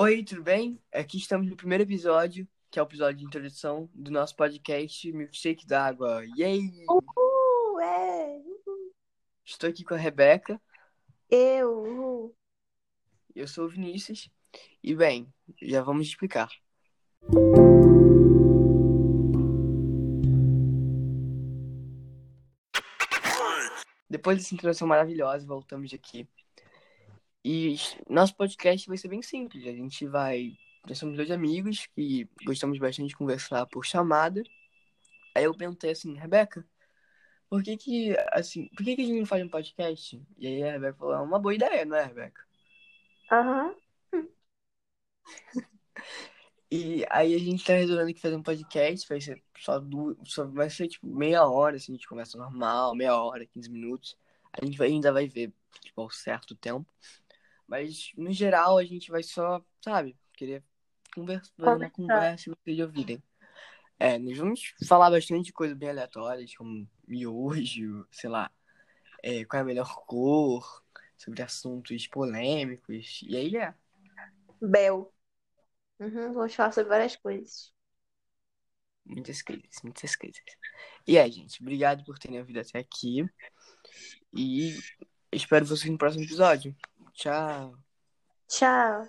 Oi, tudo bem? Aqui estamos no primeiro episódio, que é o episódio de introdução do nosso podcast Milkshake d'Água. Yay! Uhul, é. Estou aqui com a Rebeca, Eu, uhul. eu sou o Vinícius, e bem, já vamos explicar. Depois dessa introdução maravilhosa, voltamos aqui. E nosso podcast vai ser bem simples. A gente vai. Nós somos dois amigos que gostamos bastante de conversar por chamada. Aí eu perguntei assim, Rebeca, por que que, assim, por que que a gente não faz um podcast? E aí a Rebeca falou, é uma boa ideia, não é, Rebeca? Aham. E aí a gente tá resolvendo que fazer um podcast, vai ser só, du... só vai ser tipo meia hora, assim, a gente conversa normal, meia hora, 15 minutos. A gente vai- ainda vai ver, tipo, ao certo tempo. Mas, no geral, a gente vai só, sabe, querer conversa, fazer uma Conversar. conversa e vocês ouvirem. É, nós vamos falar bastante de coisas bem aleatórias, como miojo, sei lá, é, qual é a melhor cor, sobre assuntos polêmicos. E aí é. Bel. Uhum, vamos falar sobre várias coisas. Muitas coisas, muitas coisas. E aí, gente, obrigado por terem ouvido até aqui. E espero vocês no próximo episódio. Tchau. Tchau.